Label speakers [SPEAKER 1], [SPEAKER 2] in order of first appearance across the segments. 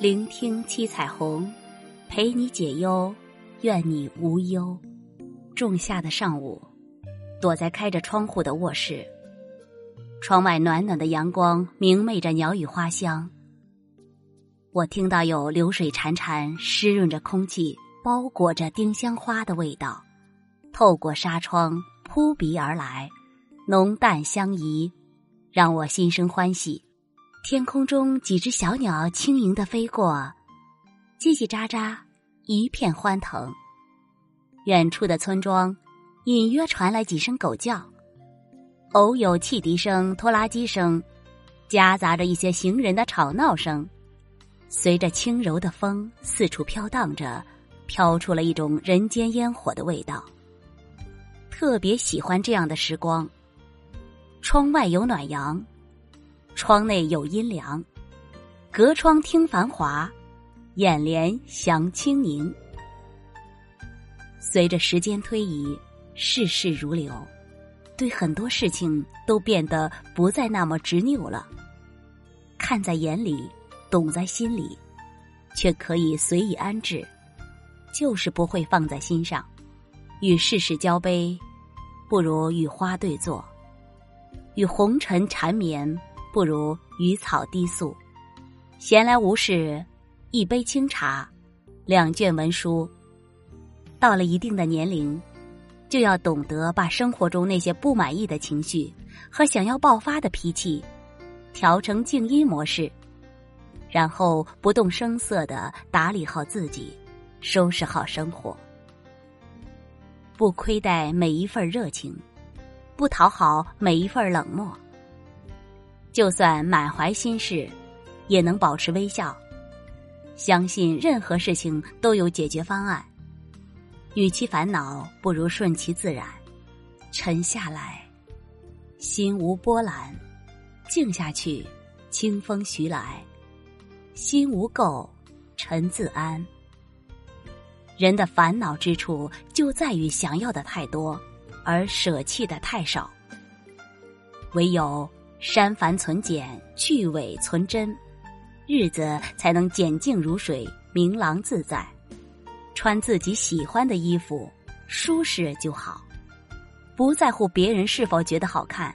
[SPEAKER 1] 聆听七彩虹，陪你解忧，愿你无忧。仲夏的上午，躲在开着窗户的卧室，窗外暖暖的阳光明媚着鸟语花香。我听到有流水潺潺、湿润着空气、包裹着丁香花的味道，透过纱窗扑鼻而来，浓淡相宜，让我心生欢喜。天空中几只小鸟轻盈的飞过，叽叽喳喳，一片欢腾。远处的村庄，隐约传来几声狗叫，偶有汽笛声、拖拉机声，夹杂着一些行人的吵闹声。随着轻柔的风四处飘荡着，飘出了一种人间烟火的味道。特别喜欢这样的时光。窗外有暖阳。窗内有阴凉，隔窗听繁华，眼帘享清宁。随着时间推移，世事如流，对很多事情都变得不再那么执拗了。看在眼里，懂在心里，却可以随意安置，就是不会放在心上。与世事交杯，不如与花对坐；与红尘缠绵。不如与草低诉，闲来无事，一杯清茶，两卷文书。到了一定的年龄，就要懂得把生活中那些不满意的情绪和想要爆发的脾气，调成静音模式，然后不动声色的打理好自己，收拾好生活，不亏待每一份热情，不讨好每一份冷漠。就算满怀心事，也能保持微笑。相信任何事情都有解决方案。与其烦恼，不如顺其自然，沉下来，心无波澜；静下去，清风徐来，心无垢，沉自安。人的烦恼之处，就在于想要的太多，而舍弃的太少。唯有。删繁存简，去伪存真，日子才能简静如水，明朗自在。穿自己喜欢的衣服，舒适就好，不在乎别人是否觉得好看。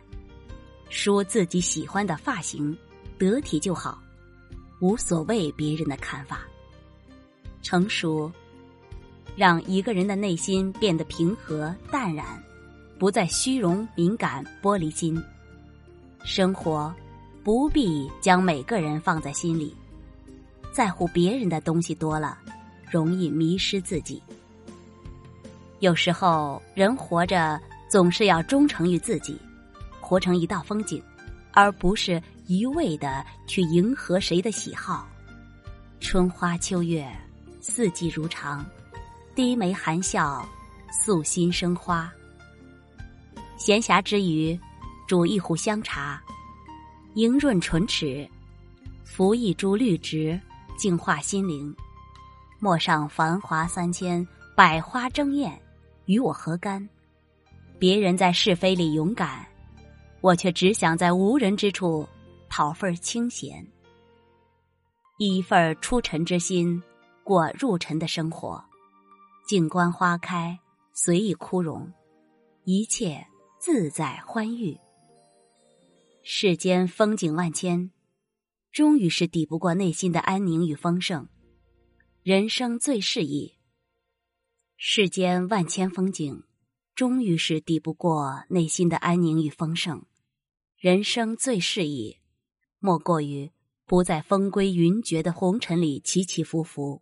[SPEAKER 1] 梳自己喜欢的发型，得体就好，无所谓别人的看法。成熟，让一个人的内心变得平和淡然，不再虚荣敏感玻璃心。生活不必将每个人放在心里，在乎别人的东西多了，容易迷失自己。有时候，人活着总是要忠诚于自己，活成一道风景，而不是一味的去迎合谁的喜好。春花秋月，四季如常，低眉含笑，素心生花。闲暇之余。煮一壶香茶，莹润唇齿；服一株绿植，净化心灵。陌上繁华三千，百花争艳，与我何干？别人在是非里勇敢，我却只想在无人之处讨份清闲。以一份出尘之心，过入尘的生活。静观花开，随意枯荣，一切自在欢愉。世间风景万千，终于是抵不过内心的安宁与丰盛。人生最适宜。世间万千风景，终于是抵不过内心的安宁与丰盛。人生最适宜，莫过于不在风归云绝的红尘里起起伏伏，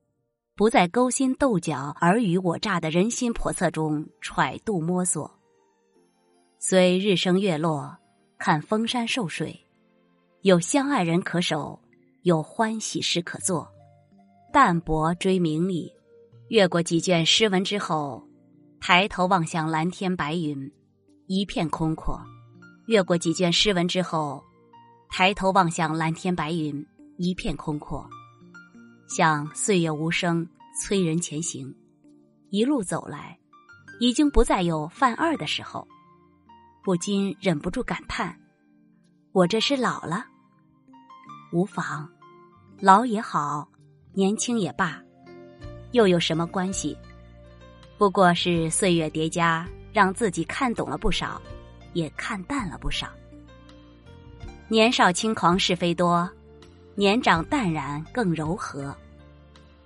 [SPEAKER 1] 不在勾心斗角、尔虞我诈的人心叵测中揣度摸索。虽日升月落。看峰山受水，有相爱人可守，有欢喜事可做。淡泊追名利，越过几卷诗文之后，抬头望向蓝天白云，一片空阔。越过几卷诗文之后，抬头望向蓝天白云，一片空阔。像岁月无声，催人前行。一路走来，已经不再有犯二的时候。不禁忍不住感叹：“我这是老了。无妨，老也好，年轻也罢，又有什么关系？不过是岁月叠加，让自己看懂了不少，也看淡了不少。年少轻狂是非多，年长淡然更柔和。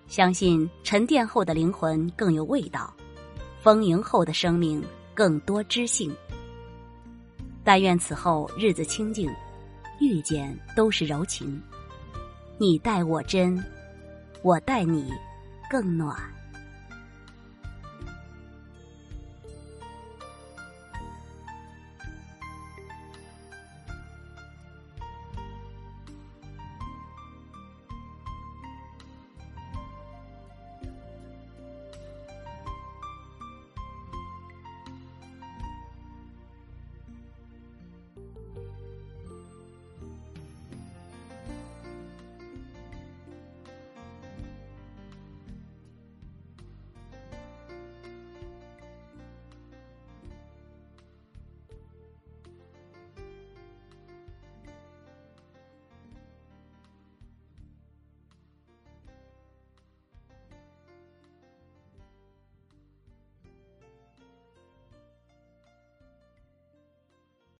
[SPEAKER 1] 相信沉淀后的灵魂更有味道，丰盈后的生命更多知性。但愿此后日子清静，遇见都是柔情。你待我真，我待你更暖。